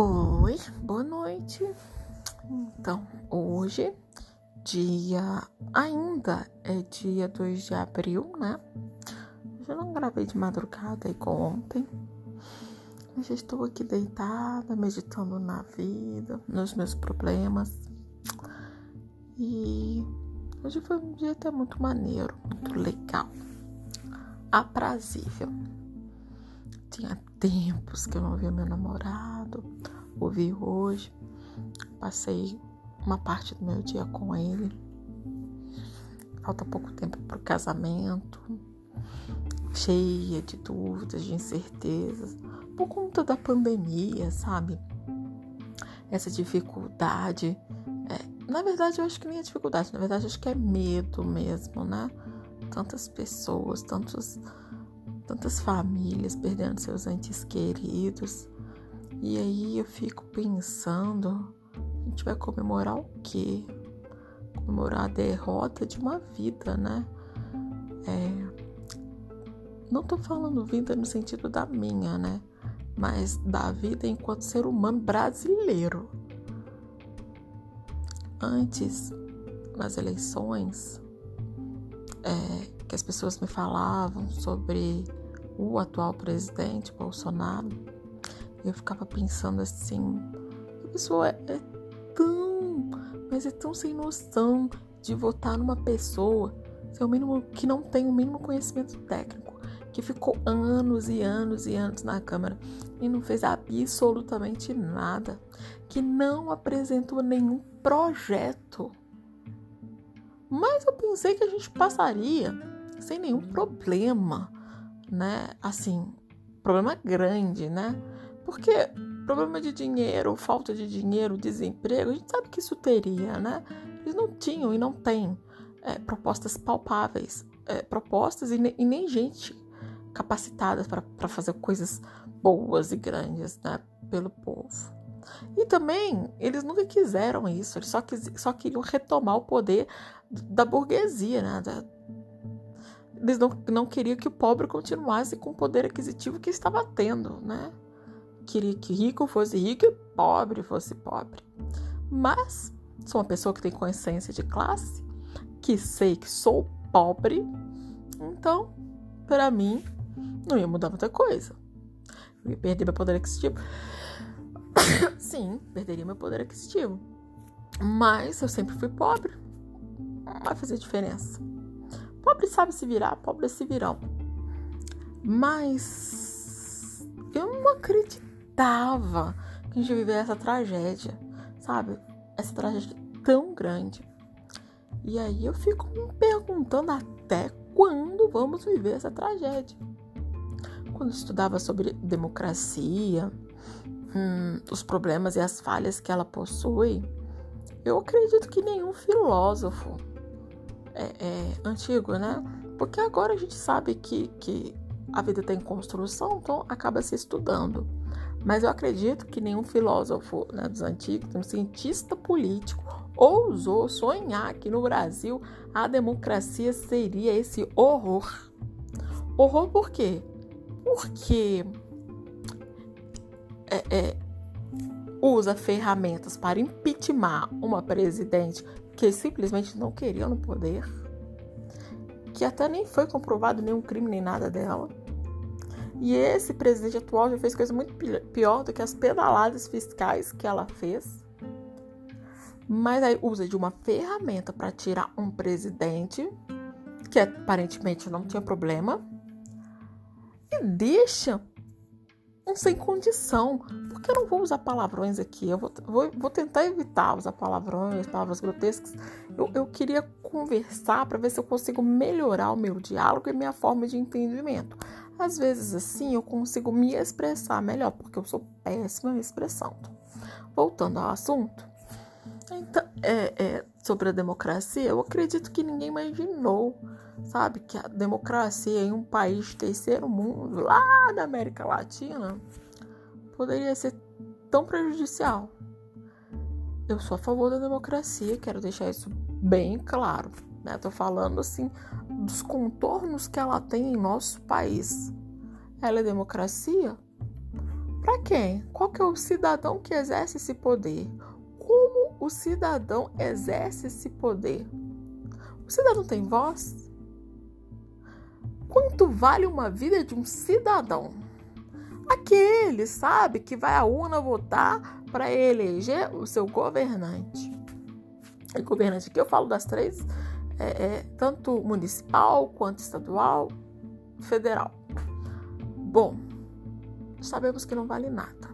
Oi, boa noite. Então, hoje, dia ainda é dia 2 de abril, né? Eu não gravei de madrugada igual ontem. Eu já estou aqui deitada, meditando na vida, nos meus problemas. E hoje foi um dia até muito maneiro, muito legal, aprazível. Tinha tempos que eu não via meu namorado. Ouvi hoje. Passei uma parte do meu dia com ele. Falta pouco tempo para o casamento. Cheia de dúvidas, de incertezas. Por conta da pandemia, sabe? Essa dificuldade. É, na verdade, eu acho que nem é dificuldade. Na verdade, acho que é medo mesmo, né? Tantas pessoas, tantos tantas famílias perdendo seus entes queridos. E aí eu fico pensando, a gente vai comemorar o quê? Comemorar a derrota de uma vida, né? É, não tô falando vida no sentido da minha, né? Mas da vida enquanto ser humano brasileiro. Antes, nas eleições, é, que as pessoas me falavam sobre o atual presidente Bolsonaro, eu ficava pensando assim: a pessoa é, é tão, mas é tão sem noção de votar numa pessoa seu mínimo, que não tem o mínimo conhecimento técnico, que ficou anos e anos e anos na Câmara e não fez absolutamente nada, que não apresentou nenhum projeto. Mas eu pensei que a gente passaria sem nenhum problema né? Assim, problema grande, né? Porque problema de dinheiro, falta de dinheiro, desemprego, a gente sabe que isso teria, né? Eles não tinham e não têm é, propostas palpáveis, é, propostas e, ne e, nem gente capacitada para fazer coisas boas e grandes, né? Pelo povo. E também, eles nunca quiseram isso, eles só, quis, só queriam retomar o poder da burguesia, né? Da, eles não, não queriam que o pobre continuasse com o poder aquisitivo que estava tendo, né? Queria que rico fosse rico e pobre fosse pobre. Mas sou uma pessoa que tem consciência de classe, que sei que sou pobre, então, para mim, não ia mudar muita coisa. Eu ia perder meu poder aquisitivo. Sim, perderia meu poder aquisitivo. Mas eu sempre fui pobre. Não vai fazer diferença. Pobre sabe se virar, pobre se virão. Mas eu não acreditava que a gente viver essa tragédia, sabe? Essa tragédia tão grande. E aí eu fico me perguntando até quando vamos viver essa tragédia. Quando estudava sobre democracia, hum, os problemas e as falhas que ela possui, eu acredito que nenhum filósofo é, é, antigo, né? Porque agora a gente sabe que, que a vida tem construção, então acaba se estudando. Mas eu acredito que nenhum filósofo né, dos antigos, um cientista político, ousou sonhar que no Brasil a democracia seria esse horror. Horror por quê? Porque é, é, usa ferramentas para impeachment uma presidente que simplesmente não queriam no poder, que até nem foi comprovado nenhum crime nem nada dela. E esse presidente atual já fez coisa muito pior do que as pedaladas fiscais que ela fez. Mas aí usa de uma ferramenta para tirar um presidente que aparentemente não tinha problema e deixa um sem condição. Porque eu não vou usar palavrões aqui. Eu vou, vou, vou tentar evitar usar palavrões, palavras grotescas. Eu, eu queria conversar para ver se eu consigo melhorar o meu diálogo e minha forma de entendimento. Às vezes, assim, eu consigo me expressar melhor, porque eu sou péssima em expressão. Voltando ao assunto. Então, é, é, sobre a democracia, eu acredito que ninguém imaginou, sabe, que a democracia em um país terceiro mundo, lá da América Latina, poderia ser tão prejudicial. Eu sou a favor da democracia, quero deixar isso bem claro. Né? Tô falando assim dos contornos que ela tem em nosso país. Ela é democracia? Para quem? Qual que é o cidadão que exerce esse poder? Como o cidadão exerce esse poder? O cidadão tem voz? Quanto vale uma vida de um cidadão? Aquele, sabe, que vai à urna votar para eleger o seu governante. E governante aqui eu falo das três, é, é, tanto municipal quanto estadual, federal. Bom, sabemos que não vale nada.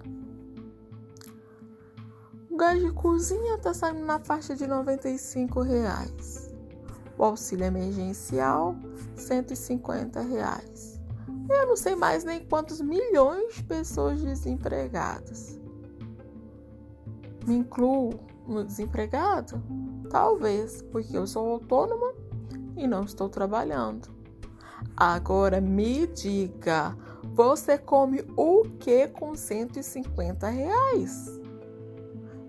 O gás de cozinha está saindo na faixa de 95 reais. O auxílio emergencial, 150 reais. Eu não sei mais nem quantos milhões de pessoas desempregadas. Me incluo no desempregado? Talvez, porque eu sou autônoma e não estou trabalhando. Agora me diga, você come o que com 150 reais?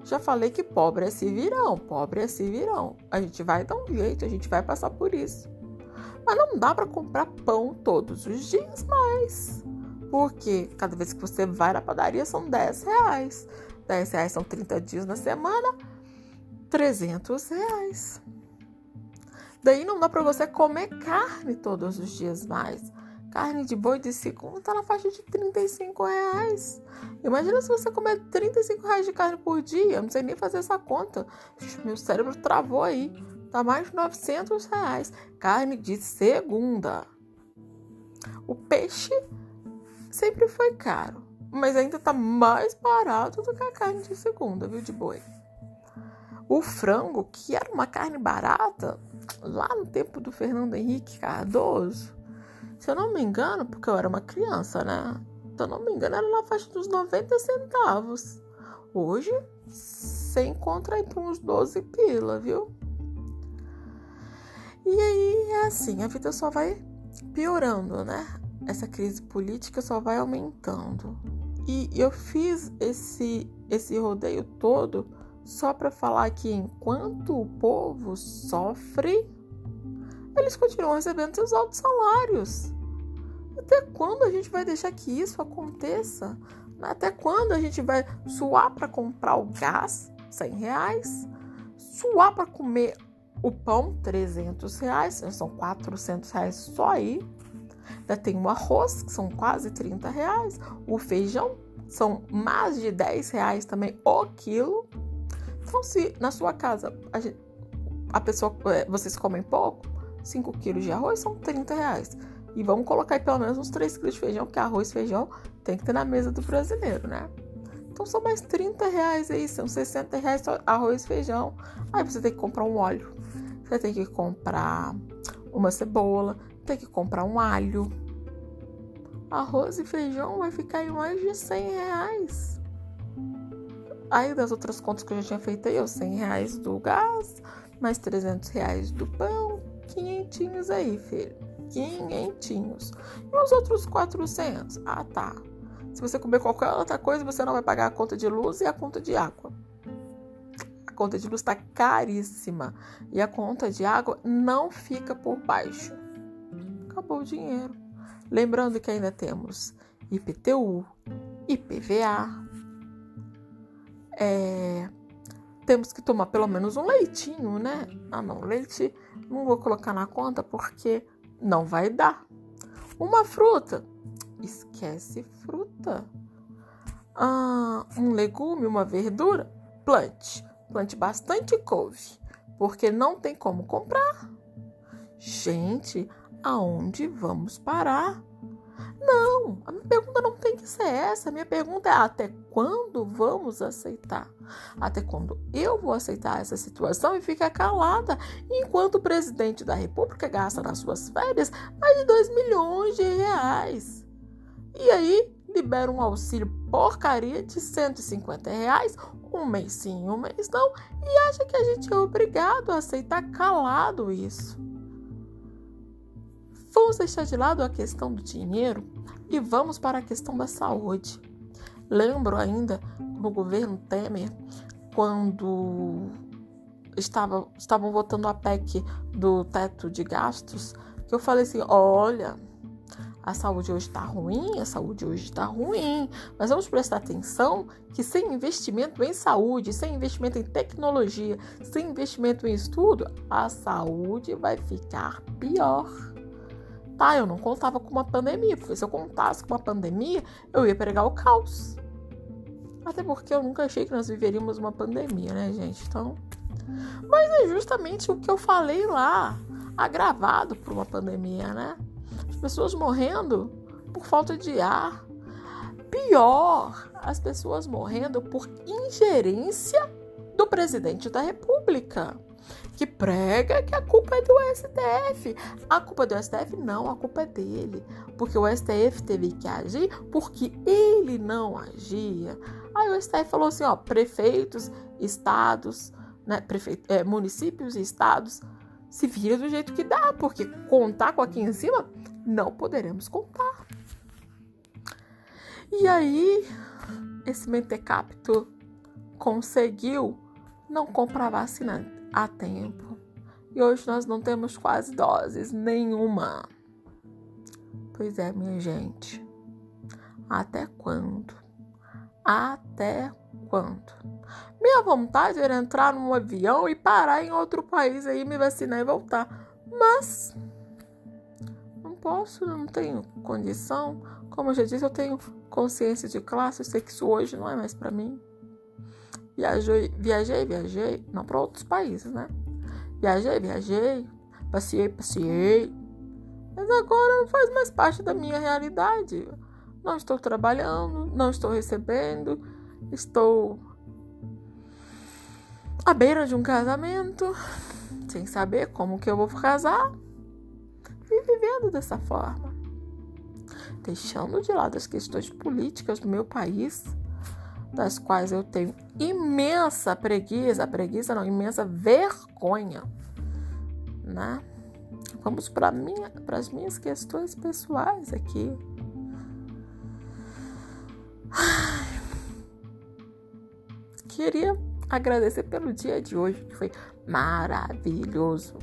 Já falei que pobre é se virão, pobre é se virão. A gente vai dar um jeito, a gente vai passar por isso. Mas não dá para comprar pão todos os dias mais. Porque cada vez que você vai na padaria são 10 reais. 10 reais são 30 dias na semana, 300 reais. Daí não dá para você comer carne todos os dias mais. Carne de boi de segunda tá na faixa de 35 reais. Imagina se você comer 35 reais de carne por dia. Não sei nem fazer essa conta. Meu cérebro travou aí. Tá mais de 900 reais. Carne de segunda. O peixe sempre foi caro mas ainda tá mais barato do que a carne de segunda, viu, de boi. O frango, que era uma carne barata, lá no tempo do Fernando Henrique Cardoso, se eu não me engano, porque eu era uma criança, né? Se eu não me engano, era na faixa dos 90 centavos. Hoje, você encontra aí por uns 12 pila, viu? E aí é assim, a vida só vai piorando, né? Essa crise política só vai aumentando. E eu fiz esse, esse rodeio todo só para falar que enquanto o povo sofre, eles continuam recebendo seus altos salários. Até quando a gente vai deixar que isso aconteça? Até quando a gente vai suar para comprar o gás, 100 reais? Suar para comer o pão, 300 reais, são 400 reais só aí. Ainda tem o arroz, que são quase 30 reais. O feijão são mais de 10 reais também o quilo. Então, se na sua casa a, gente, a pessoa, é, vocês comem pouco, 5 quilos de arroz são 30 reais. E vamos colocar aí pelo menos uns 3 quilos de feijão, porque arroz e feijão tem que ter na mesa do brasileiro, né? Então são mais 30 reais aí, são 60 reais só arroz e feijão. Aí você tem que comprar um óleo, você tem que comprar uma cebola, tem que comprar um alho. Arroz e feijão vai ficar em mais de 100 reais. Aí das outras contas que eu já tinha feito aí, 100 reais do gás, mais 300 reais do pão, quinhentinhos aí, filho. Quinhentinhos. E os outros 400? Ah, tá. Se você comer qualquer outra coisa, você não vai pagar a conta de luz e a conta de água. A conta de luz está caríssima. E a conta de água não fica por baixo acabou o dinheiro. Lembrando que ainda temos IPTU, IPVA. É, temos que tomar pelo menos um leitinho, né? Ah, não, leite não vou colocar na conta porque não vai dar. Uma fruta, esquece fruta. Ah, um legume, uma verdura, plante. Plante bastante couve, porque não tem como comprar. Gente, aonde vamos parar? Não, a minha pergunta não tem que ser essa. A minha pergunta é até quando vamos aceitar? Até quando eu vou aceitar essa situação e ficar calada enquanto o presidente da República gasta nas suas férias mais de 2 milhões de reais? E aí libera um auxílio porcaria de 150 reais, um mês sim, um mês não, e acha que a gente é obrigado a aceitar calado isso. Vamos deixar de lado a questão do dinheiro e vamos para a questão da saúde. Lembro ainda no governo Temer, quando estava, estavam votando a PEC do teto de gastos, que eu falei assim: olha, a saúde hoje está ruim, a saúde hoje está ruim, mas vamos prestar atenção que sem investimento em saúde, sem investimento em tecnologia, sem investimento em estudo, a saúde vai ficar pior. Tá, eu não contava com uma pandemia, porque se eu contasse com uma pandemia, eu ia pregar o caos. Até porque eu nunca achei que nós viveríamos uma pandemia, né, gente? Então. Mas é justamente o que eu falei lá, agravado por uma pandemia, né? As pessoas morrendo por falta de ar. Pior, as pessoas morrendo por ingerência do presidente da República que prega que a culpa é do STF. A culpa é do STF? Não, a culpa é dele. Porque o STF teve que agir porque ele não agia. Aí o STF falou assim: ó, prefeitos, estados, né, prefe... É, municípios e estados se vira do jeito que dá, porque contar com aqui em cima não poderemos contar. E aí, esse mentecapto conseguiu não comprar vacina a tempo. E hoje nós não temos quase doses nenhuma. Pois é, minha gente. Até quando? Até quando? Minha vontade era entrar num avião e parar em outro país aí, me vacinar e voltar. Mas não posso, não tenho condição. Como eu já disse, eu tenho consciência de classe, eu sei que isso hoje não é mais para mim. Viajei, viajei, viajei, não para outros países, né? Viajei, viajei, passei, passei. Mas agora não faz mais parte da minha realidade. Não estou trabalhando, não estou recebendo, estou à beira de um casamento, sem saber como que eu vou casar e vivendo dessa forma. Deixando de lado as questões políticas do meu país das quais eu tenho imensa preguiça, preguiça não, imensa vergonha, né? Vamos para minha, para as minhas questões pessoais aqui. Queria agradecer pelo dia de hoje, que foi maravilhoso.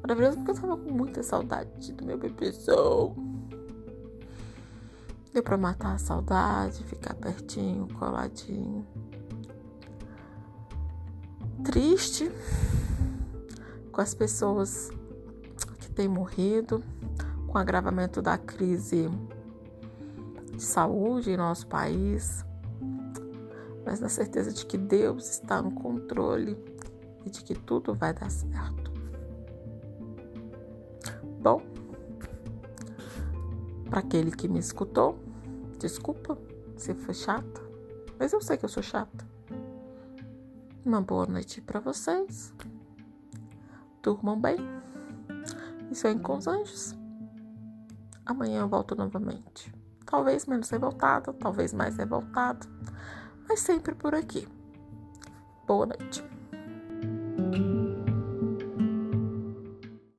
Maravilhoso porque eu estava com muita saudade do meu bebezão. Deu para matar a saudade, ficar pertinho, coladinho. Triste com as pessoas que têm morrido, com o agravamento da crise de saúde em nosso país, mas na certeza de que Deus está no controle e de que tudo vai dar certo. Para aquele que me escutou, desculpa se foi chata, mas eu sei que eu sou chata. Uma boa noite para vocês. Durmam bem. E sonhem com os anjos. Amanhã eu volto novamente. Talvez menos revoltada, talvez mais revoltada, mas sempre por aqui. Boa noite.